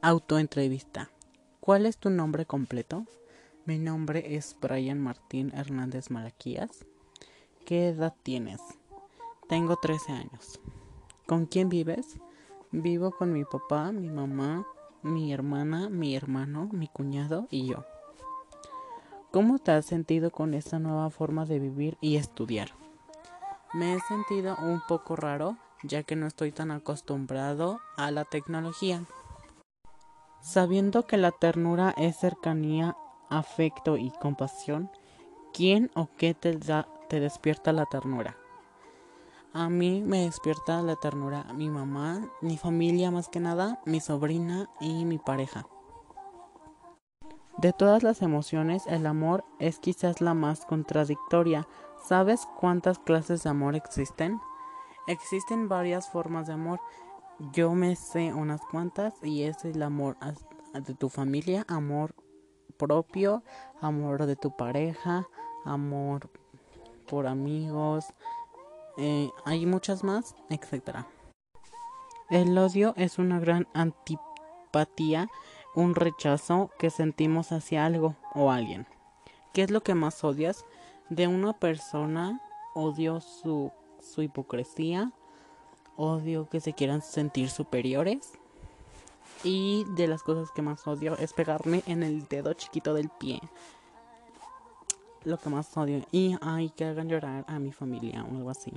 Autoentrevista. ¿Cuál es tu nombre completo? Mi nombre es Brian Martín Hernández Malaquías. ¿Qué edad tienes? Tengo 13 años. ¿Con quién vives? Vivo con mi papá, mi mamá, mi hermana, mi hermano, mi cuñado y yo. ¿Cómo te has sentido con esta nueva forma de vivir y estudiar? Me he sentido un poco raro, ya que no estoy tan acostumbrado a la tecnología. Sabiendo que la ternura es cercanía, afecto y compasión, ¿quién o qué te, da, te despierta la ternura? A mí me despierta la ternura mi mamá, mi familia más que nada, mi sobrina y mi pareja. De todas las emociones, el amor es quizás la más contradictoria. ¿Sabes cuántas clases de amor existen? Existen varias formas de amor. Yo me sé unas cuantas y es el amor de tu familia, amor propio, amor de tu pareja, amor por amigos, eh, hay muchas más, etc. El odio es una gran antipatía un rechazo que sentimos hacia algo o alguien. ¿Qué es lo que más odias? De una persona odio su, su hipocresía, odio que se quieran sentir superiores y de las cosas que más odio es pegarme en el dedo chiquito del pie. Lo que más odio. Y hay que hagan llorar a mi familia o algo así.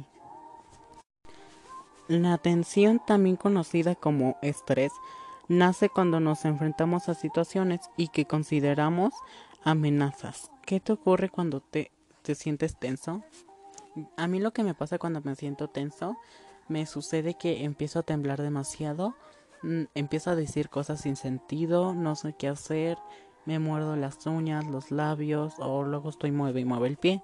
La tensión, también conocida como estrés, nace cuando nos enfrentamos a situaciones y que consideramos amenazas. ¿Qué te ocurre cuando te, te sientes tenso? A mí lo que me pasa cuando me siento tenso, me sucede que empiezo a temblar demasiado, mm, empiezo a decir cosas sin sentido, no sé qué hacer, me muerdo las uñas, los labios o luego estoy mueve y mueve el pie.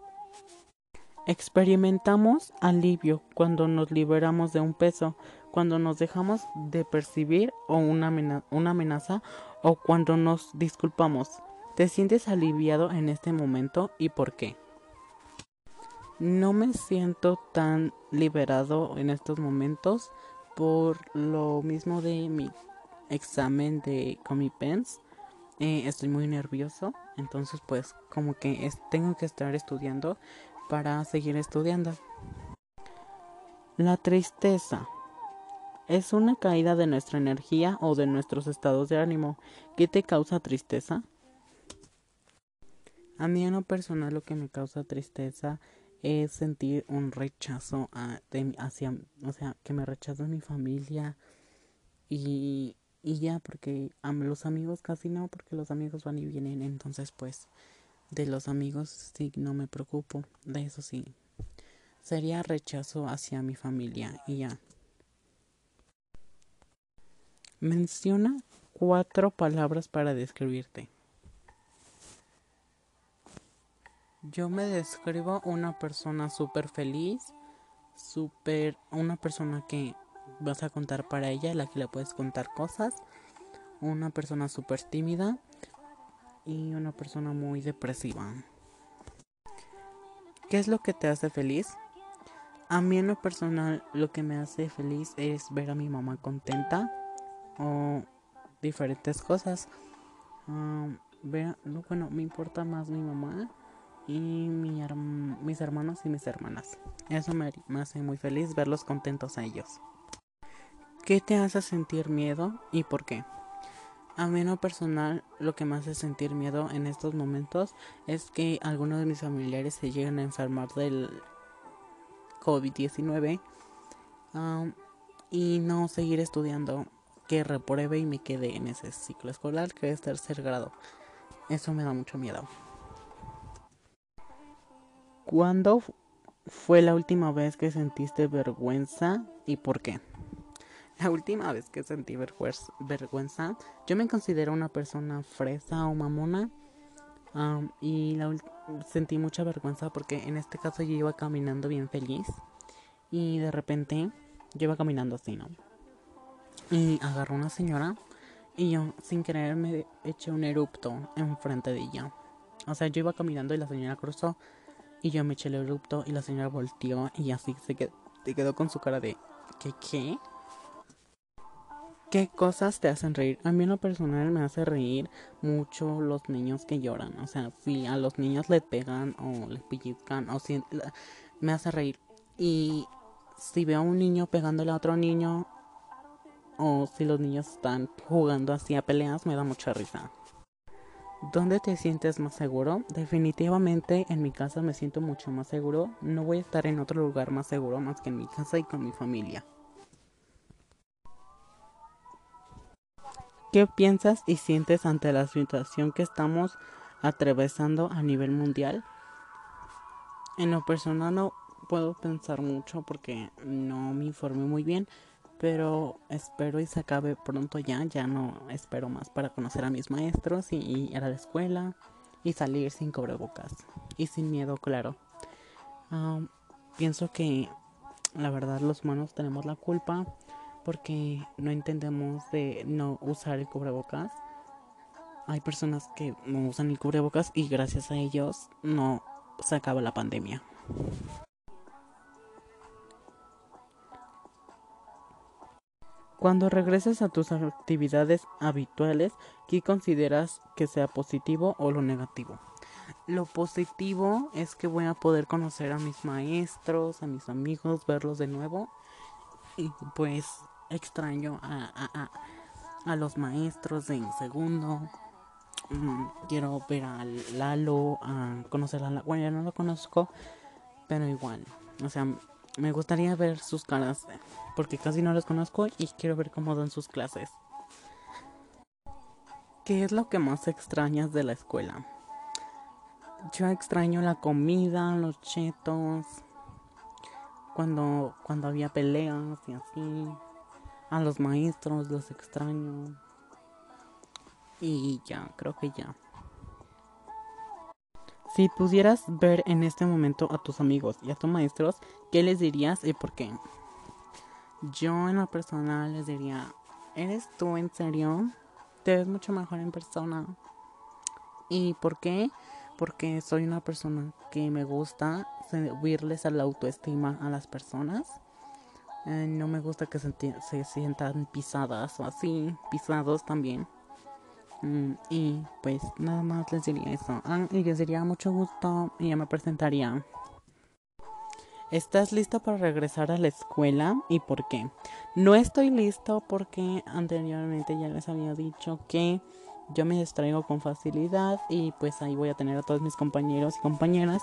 Experimentamos alivio cuando nos liberamos de un peso, cuando nos dejamos de percibir o una, amenaza, o cuando nos disculpamos. ¿Te sientes aliviado en este momento y por qué? No me siento tan liberado en estos momentos por lo mismo de mi examen de Comipens. Eh, estoy muy nervioso, entonces pues como que tengo que estar estudiando para seguir estudiando. La tristeza es una caída de nuestra energía o de nuestros estados de ánimo. ¿Qué te causa tristeza? A mí en lo personal lo que me causa tristeza es sentir un rechazo hacia, o sea, que me rechaza mi familia y, y ya, porque los amigos casi no, porque los amigos van y vienen, entonces pues de los amigos sí no me preocupo, de eso sí. Sería rechazo hacia mi familia y ya. Menciona cuatro palabras para describirte. Yo me describo una persona súper feliz, súper, una persona que vas a contar para ella, la que le puedes contar cosas, una persona súper tímida y una persona muy depresiva. ¿Qué es lo que te hace feliz? A mí en lo personal lo que me hace feliz es ver a mi mamá contenta o diferentes cosas. bueno, me importa más mi mamá y mis hermanos y mis hermanas. Eso me, hace muy feliz verlos contentos a ellos. ¿Qué te hace sentir miedo y por qué? A mí en lo personal lo que me hace sentir miedo en estos momentos es que algunos de mis familiares se lleguen a enfermar del COVID-19 y no seguir estudiando que repruebe y me quede en ese ciclo escolar que es tercer grado. Eso me da mucho miedo. ¿Cuándo fue la última vez que sentiste vergüenza y por qué? La última vez que sentí vergüenza, yo me considero una persona fresa o mamona. y sentí mucha vergüenza porque en este caso yo iba caminando bien feliz y de repente yo iba caminando así, ¿no? y agarró una señora y yo sin querer me eché un erupto enfrente de ella. O sea, yo iba caminando y la señora cruzó y yo me eché el erupto y la señora volteó y así se quedó, quedó con su cara de ¿qué qué? ¿Qué cosas te hacen reír? A mí en lo personal me hace reír mucho los niños que lloran. O sea, si a los niños le pegan o les pellizcan o si me hace reír. Y si veo a un niño pegándole a otro niño o si los niños están jugando así a peleas, me da mucha risa. ¿Dónde te sientes más seguro? Definitivamente en mi casa me siento mucho más seguro. No voy a estar en otro lugar más seguro más que en mi casa y con mi familia. ¿Qué piensas y sientes ante la situación que estamos atravesando a nivel mundial? En lo personal no puedo pensar mucho porque no me informé muy bien, pero espero y se acabe pronto ya, ya no espero más para conocer a mis maestros y, ir a la escuela y salir sin cubrebocas y sin miedo, claro. pienso que la verdad los humanos tenemos la culpa porque no entendemos de no usar el cubrebocas. Hay personas que no usan el cubrebocas y gracias a ellos no se acaba la pandemia. Cuando regreses a tus actividades habituales, ¿qué consideras que sea positivo o lo negativo? Lo positivo es que voy a poder conocer a mis maestros, a mis amigos, verlos de nuevo. Y pues extraño a, a, los maestros en segundo. Mm, quiero ver a Lalo, a conocer a la Bueno, ya no lo conozco, pero igual. O sea, me gustaría ver sus caras porque casi no los conozco y quiero ver cómo dan sus clases. ¿Qué es lo que más extrañas de la escuela? Yo extraño la comida, los chetos, cuando, cuando había peleas y así. A los maestros los extraño. Y ya, creo que ya. Si pudieras ver en este momento a tus amigos y a tus maestros, ¿qué les dirías y por qué? Yo en lo personal les diría, ¿eres tú en serio? Te ves mucho mejor en persona. ¿Y por qué? Porque soy una persona que me gusta subirles a la autoestima a las personas eh, no me gusta que se, sientan pisadas o así, pisados también. Mm, y pues nada más les diría eso. Ah, y les diría mucho gusto y ya me presentaría. ¿Estás listo para regresar a la escuela? ¿Y por qué? No estoy listo porque anteriormente ya les había dicho que yo me distraigo con facilidad y pues ahí voy a tener a todos mis compañeros y compañeras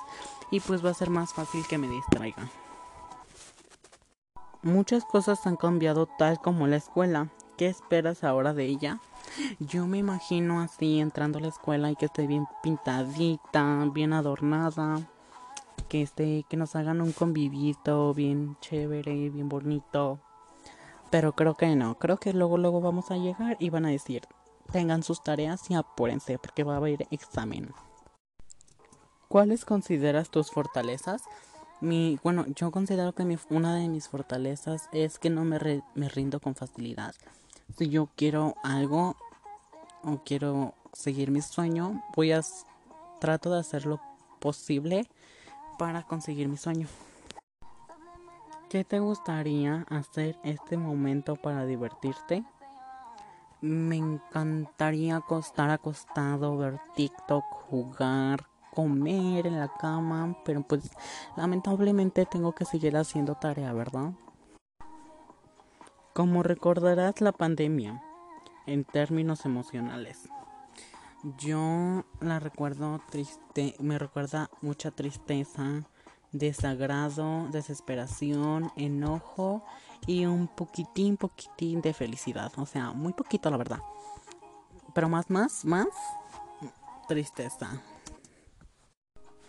y pues va a ser más fácil que me distraiga. Muchas cosas han cambiado tal como la escuela. ¿Qué esperas ahora de ella? Yo me imagino así entrando a la escuela y que esté bien pintadita, bien adornada, que esté, que nos hagan un convivito bien chévere, bien bonito. Pero creo que no, creo que luego luego vamos a llegar y van a decir, tengan sus tareas y apúrense porque va a haber examen. ¿Cuáles consideras tus fortalezas? Mi, bueno, yo considero que mi, una de mis fortalezas es que no me, me rindo con facilidad. Si yo quiero algo o quiero seguir mi sueño, voy a trato de hacer lo posible para conseguir mi sueño. ¿Qué te gustaría hacer este momento para divertirte? Me encantaría acostar acostado, ver TikTok, jugar, comer en la cama, pero pues lamentablemente tengo que seguir haciendo tarea, ¿verdad? Como recordarás la pandemia en términos emocionales. Yo la recuerdo triste, me recuerda mucha tristeza, desagrado, desesperación, enojo y un poquitín, poquitín de felicidad. O sea, muy poquito la verdad. Pero más, más, más tristeza.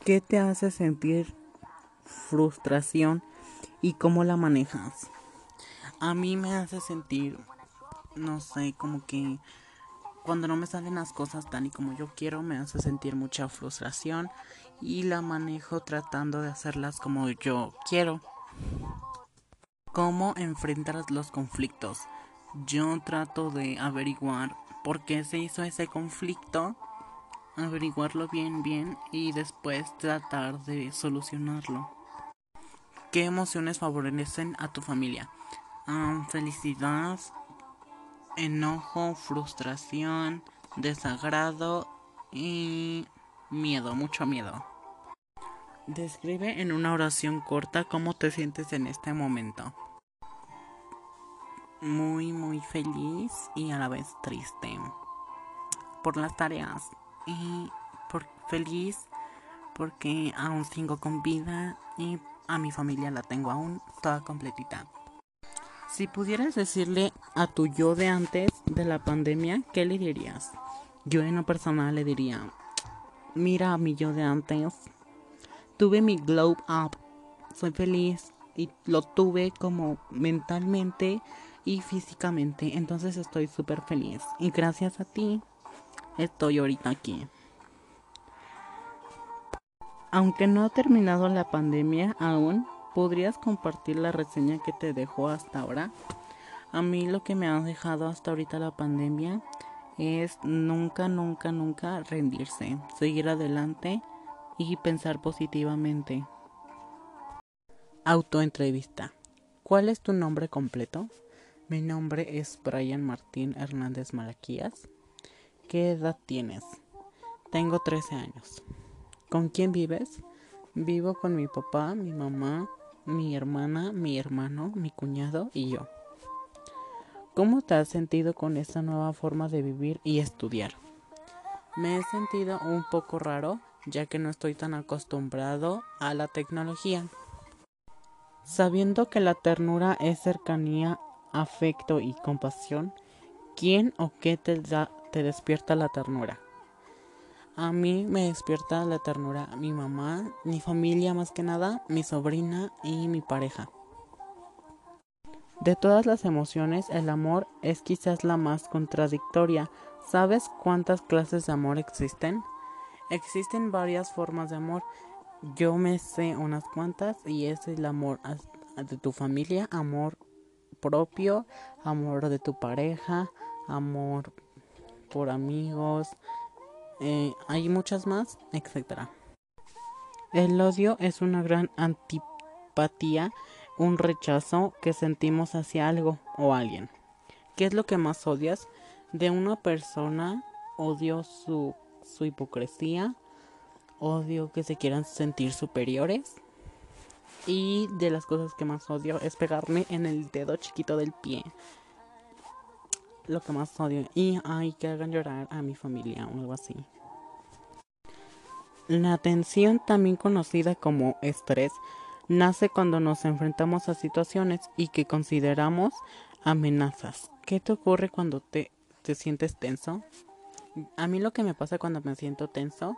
¿Qué te hace sentir frustración y cómo la manejas? A mí me hace sentir, no sé, como que cuando no me salen las cosas tan y como yo quiero, me hace sentir mucha frustración y la manejo tratando de hacerlas como yo quiero. ¿Cómo enfrentar los conflictos? Yo trato de averiguar por qué se hizo ese conflicto averiguarlo bien bien y después tratar de solucionarlo. ¿Qué emociones favorecen a tu familia? felicidad, enojo, frustración, desagrado y miedo, mucho miedo. Describe en una oración corta cómo te sientes en este momento. Muy, muy feliz y a la vez triste por las tareas y por feliz porque aún sigo con vida y a mi familia la tengo aún toda completita. Si pudieras decirle a tu yo de antes de la pandemia, ¿qué le dirías? Yo en lo personal le diría, mira mi yo de antes, tuve mi glow up, soy feliz y lo tuve como mentalmente y físicamente, entonces estoy súper feliz y gracias a ti estoy ahorita aquí. Aunque no ha terminado la pandemia aún, ¿podrías compartir la reseña que te dejó hasta ahora? A mí lo que me ha dejado hasta ahorita la pandemia es nunca, nunca, nunca rendirse, seguir adelante y pensar positivamente. Autoentrevista. ¿Cuál es tu nombre completo? Mi nombre es Brian Martín Hernández Malaquías. ¿Qué edad tienes? Tengo 13 años. ¿Con quién vives? Vivo con mi papá, mi mamá, mi hermana, mi hermano, mi cuñado y yo. ¿Cómo te has sentido con esta nueva forma de vivir y estudiar? Me he sentido un poco raro, ya que no estoy tan acostumbrado a la tecnología. Sabiendo que la ternura es cercanía, afecto y compasión, ¿quién o qué te, te despierta la ternura? A mí me despierta la ternura mi mamá, mi familia más que nada, mi sobrina y mi pareja. De todas las emociones, el amor es quizás la más contradictoria. ¿Sabes cuántas clases de amor existen? Existen varias formas de amor. Yo me sé unas cuantas y es el amor de tu familia, amor propio, amor de tu pareja, amor por amigos, eh, hay muchas más, etc. El odio es una gran antipatía un rechazo que sentimos hacia algo o alguien. ¿Qué es lo que más odias? De una persona odio su, su hipocresía, odio que se quieran sentir superiores y de las cosas que más odio es pegarme en el dedo chiquito del pie. Lo que más odio. Y hay que hagan llorar a mi familia o algo así. La tensión, también conocida como estrés, nace cuando nos enfrentamos a situaciones y que consideramos amenazas. ¿Qué te ocurre cuando te, te sientes tenso? A mí lo que me pasa cuando me siento tenso,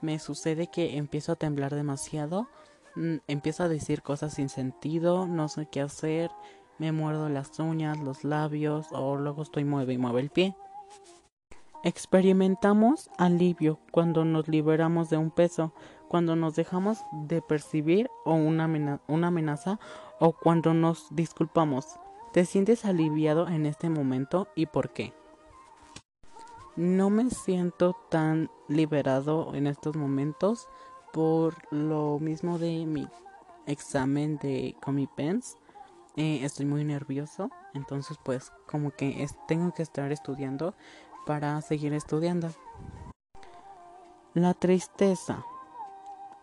me sucede que empiezo a temblar demasiado, mm, empiezo a decir cosas sin sentido, no sé qué hacer, me muerdo las uñas, los labios o luego estoy mueve y mueve el pie. Experimentamos alivio cuando nos liberamos de un peso, cuando nos dejamos de percibir o una, amenaza, o cuando nos disculpamos. ¿Te sientes aliviado en este momento y por qué? No me siento tan liberado en estos momentos por lo mismo de mi examen de Comipens. Eh, estoy muy nervioso, entonces pues como que tengo que estar estudiando para seguir estudiando. La tristeza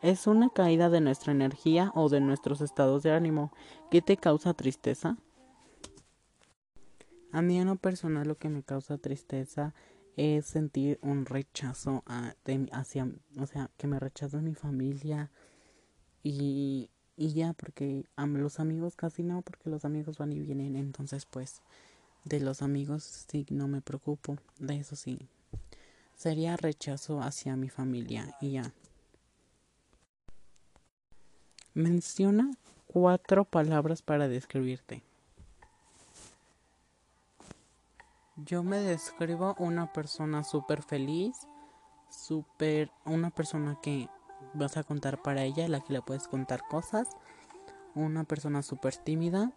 es una caída de nuestra energía o de nuestros estados de ánimo. ¿Qué te causa tristeza? A mí en lo personal lo que me causa tristeza es sentir un rechazo hacia, o sea, que me rechaza mi familia y, y ya, porque los amigos casi no, porque los amigos van y vienen, entonces pues de los amigos sí no me preocupo, de eso sí. Sería rechazo hacia mi familia y ya. Menciona cuatro palabras para describirte. Yo me describo una persona súper feliz, súper, una persona que vas a contar para ella, la que le puedes contar cosas, una persona súper tímida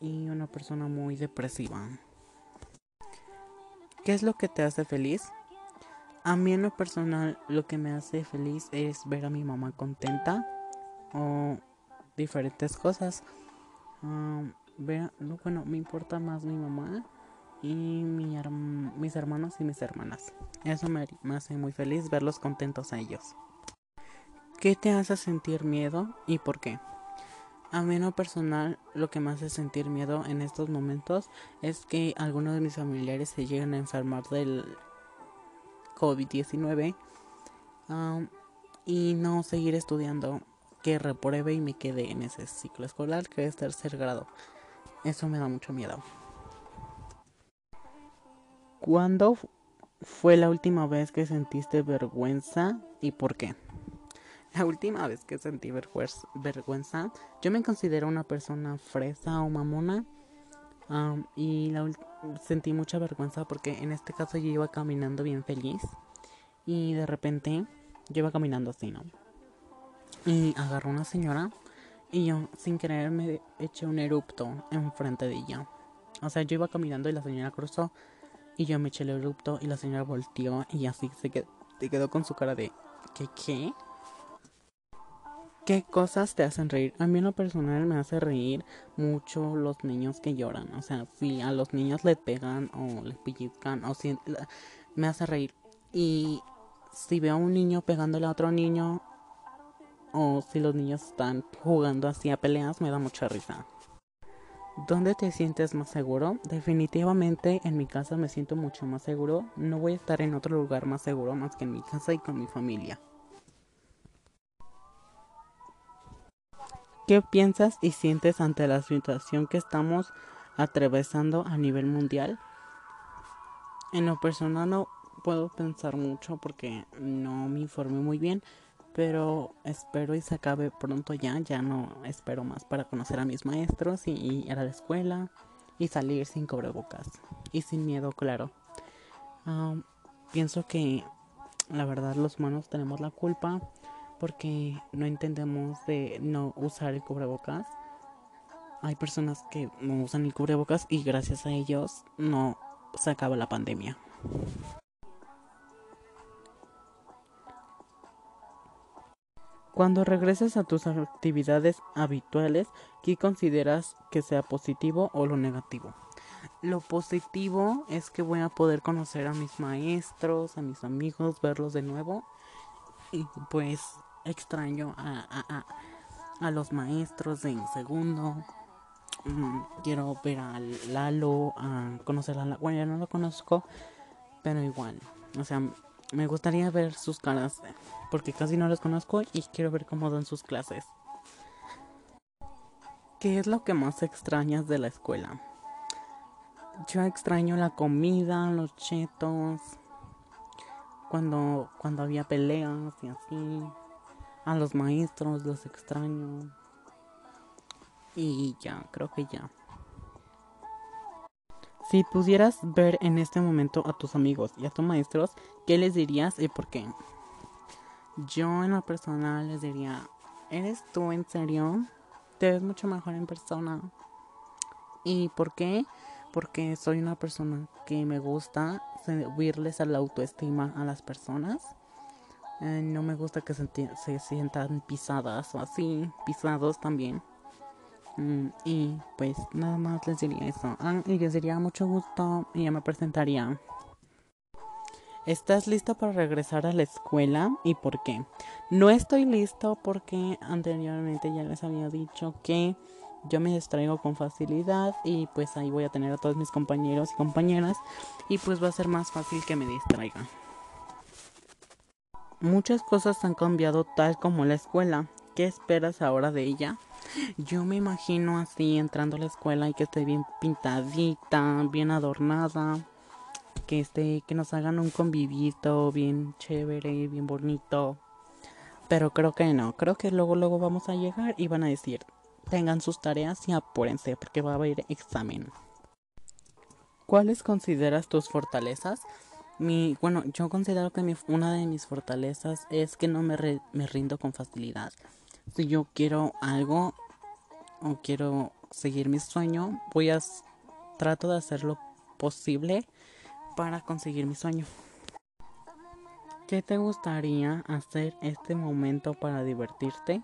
y una persona muy depresiva. ¿Qué es lo que te hace feliz? A mí en lo personal lo que me hace feliz es ver a mi mamá contenta o diferentes cosas. bueno, me importa más mi mamá y mis hermanos y mis hermanas. Eso me hace muy feliz verlos contentos a ellos. ¿Qué te hace sentir miedo y por qué? A mí en personal lo que me hace sentir miedo en estos momentos es que algunos de mis familiares se lleguen a enfermar del COVID-19 y no seguir estudiando, que repruebe y me quede en ese ciclo escolar que es tercer grado. Eso me da mucho miedo. ¿Cuándo fue la última vez que sentiste vergüenza y por qué? La última vez que sentí vergüenza, yo me considero una persona fresa o mamona. y sentí mucha vergüenza porque en este caso yo iba caminando bien feliz. Y de repente yo iba caminando así, ¿no? Y agarró una señora y yo sin querer me eché un erupto enfrente de ella. O sea, yo iba caminando y la señora cruzó y yo me eché el erupto y la señora volteó y así se quedó, se quedó con su cara de ¿qué qué? ¿Qué cosas te hacen reír? A mí en lo personal me hace reír mucho los niños que lloran. O sea, si a los niños les pegan o les pellizcan o si me hace reír. Y si veo a un niño pegándole a otro niño o si los niños están jugando así a peleas, me da mucha risa. ¿Dónde te sientes más seguro? Definitivamente en mi casa me siento mucho más seguro. No voy a estar en otro lugar más seguro más que en mi casa y con mi familia. ¿Qué piensas y sientes ante la situación que estamos atravesando a nivel mundial? En lo personal no puedo pensar mucho porque no me informé muy bien, pero espero y se acabe pronto ya, ya no espero más para conocer a mis maestros y, ir a la escuela y salir sin cubrebocas y sin miedo, claro. pienso que la verdad los humanos tenemos la culpa porque no entendemos de no usar el cubrebocas. Hay personas que no usan el cubrebocas y gracias a ellos no se acaba la pandemia. Cuando regreses a tus actividades habituales, ¿qué consideras que sea positivo o lo negativo? Lo positivo es que voy a poder conocer a mis maestros, a mis amigos, verlos de nuevo y pues extraño a, a, los maestros de segundo. Mm, quiero ver a Lalo, a conocer a la. Bueno, ya no lo conozco, pero igual. O sea, me gustaría ver sus caras porque casi no los conozco y quiero ver cómo dan sus clases. ¿Qué es lo que más extrañas de la escuela? Yo extraño la comida, los chetos, cuando, cuando había peleas y así. A los maestros los extraño. Y ya, creo que ya. Si pudieras ver en este momento a tus amigos y a tus maestros, ¿qué les dirías y por qué? Yo en lo personal les diría, ¿eres tú en serio? Te ves mucho mejor en persona. ¿Y por qué? Porque soy una persona que me gusta subirles a la autoestima a las personas eh, no me gusta que se, sientan pisadas o así, pisados también. Mm, y pues nada más les diría eso. Ah, y les diría mucho gusto y ya me presentaría. ¿Estás listo para regresar a la escuela y por qué? No estoy listo porque anteriormente ya les había dicho que yo me distraigo con facilidad y pues ahí voy a tener a todos mis compañeros y compañeras y pues va a ser más fácil que me distraiga. Muchas cosas han cambiado tal como la escuela. ¿Qué esperas ahora de ella? Yo me imagino así entrando a la escuela y que esté bien pintadita, bien adornada, que esté, que nos hagan un convivito bien chévere, bien bonito. Pero creo que no, creo que luego luego vamos a llegar y van a decir, tengan sus tareas y apúrense porque va a haber examen. ¿Cuáles consideras tus fortalezas? Mi, bueno, yo considero que mi, una de mis fortalezas es que no me, me rindo con facilidad. Si yo quiero algo o quiero seguir mi sueño, voy a trato de hacer lo posible para conseguir mi sueño. ¿Qué te gustaría hacer este momento para divertirte?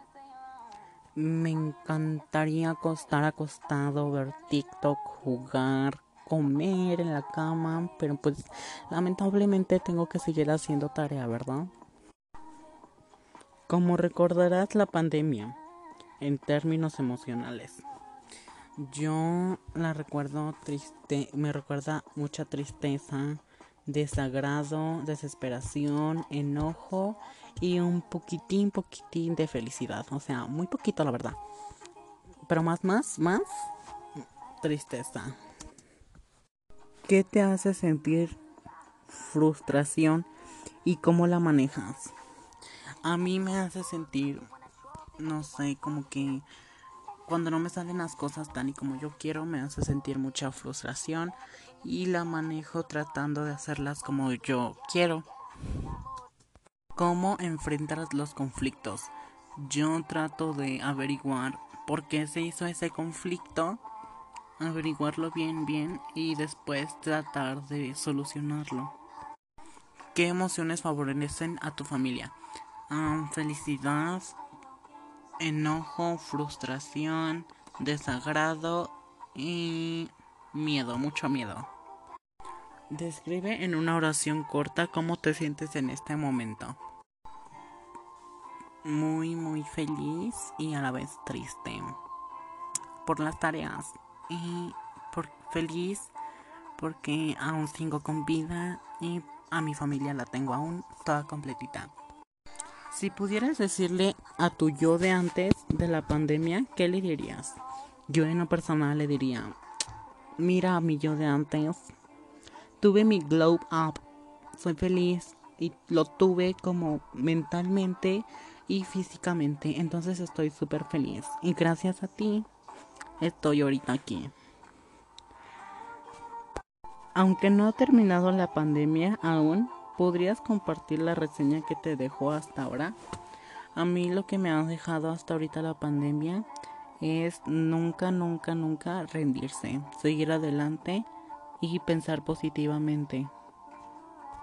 Me encantaría acostar acostado, ver TikTok, jugar, comer en la cama, pero pues lamentablemente tengo que seguir haciendo tarea, ¿verdad? Como recordarás la pandemia en términos emocionales. Yo la recuerdo triste, me recuerda mucha tristeza, desagrado, desesperación, enojo y un poquitín, poquitín de felicidad. O sea, muy poquito la verdad. Pero más, más, más tristeza. ¿Qué te hace sentir frustración y cómo la manejas? A mí me hace sentir, no sé, como que cuando no me salen las cosas tan y como yo quiero, me hace sentir mucha frustración y la manejo tratando de hacerlas como yo quiero. ¿Cómo enfrentar los conflictos? Yo trato de averiguar por qué se hizo ese conflicto, averiguarlo bien, bien y después tratar de solucionarlo. ¿Qué emociones favorecen a tu familia? Ah, felicidad, enojo, frustración, desagrado y miedo, mucho miedo. Describe en una oración corta cómo te sientes en este momento. Muy, muy feliz y a la vez triste por las tareas y por feliz porque aún sigo con vida y a mi familia la tengo aún toda completita. Si pudieras decirle a tu yo de antes de la pandemia, ¿qué le dirías? Yo en lo personal le diría, mira a mi yo de antes, tuve mi glow up, soy feliz y lo tuve como mentalmente y físicamente, entonces estoy súper feliz y gracias a ti estoy ahorita aquí. Aunque no ha terminado la pandemia aún, ¿Podrías compartir la reseña que te dejó hasta ahora? A mí lo que me ha dejado hasta ahorita la pandemia es nunca, nunca, nunca rendirse, seguir adelante y pensar positivamente.